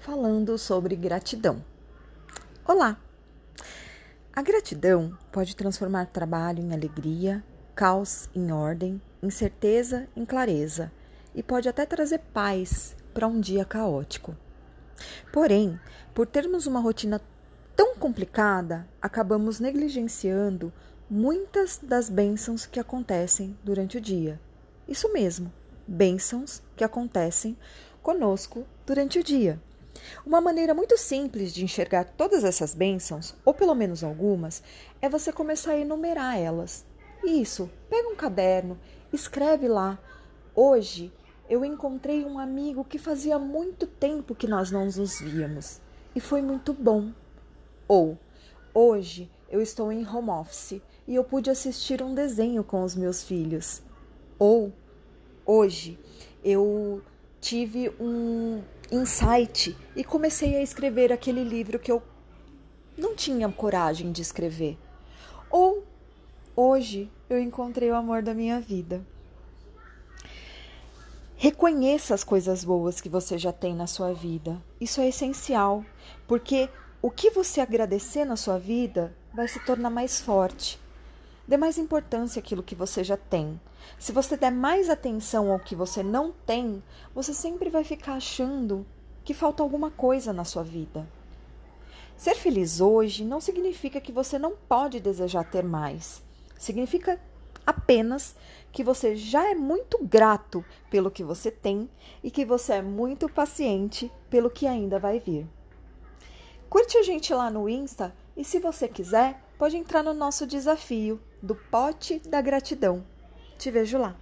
falando sobre gratidão. Olá! A gratidão pode transformar trabalho em alegria, caos em ordem, incerteza em clareza e pode até trazer paz para um dia caótico. Porém, por termos uma rotina tão complicada, acabamos negligenciando muitas das bênçãos que acontecem durante o dia. Isso mesmo, bênçãos que acontecem conosco durante o dia. Uma maneira muito simples de enxergar todas essas bênçãos, ou pelo menos algumas, é você começar a enumerar elas. Isso, pega um caderno, escreve lá. Hoje eu encontrei um amigo que fazia muito tempo que nós não nos víamos e foi muito bom. Ou, hoje eu estou em home office e eu pude assistir um desenho com os meus filhos. Ou, hoje eu tive um insight e comecei a escrever aquele livro que eu não tinha coragem de escrever. Ou, hoje eu encontrei o amor da minha vida. Reconheça as coisas boas que você já tem na sua vida. Isso é essencial, porque o que você agradecer na sua vida vai se tornar mais forte. Dê mais importância àquilo que você já tem. Se você der mais atenção ao que você não tem, você sempre vai ficar achando que falta alguma coisa na sua vida. Ser feliz hoje não significa que você não pode desejar ter mais. Significa apenas que você já é muito grato pelo que você tem e que você é muito paciente pelo que ainda vai vir. Curte a gente lá no Insta e, se você quiser, pode entrar no nosso desafio do Pote da Gratidão. Te vejo lá!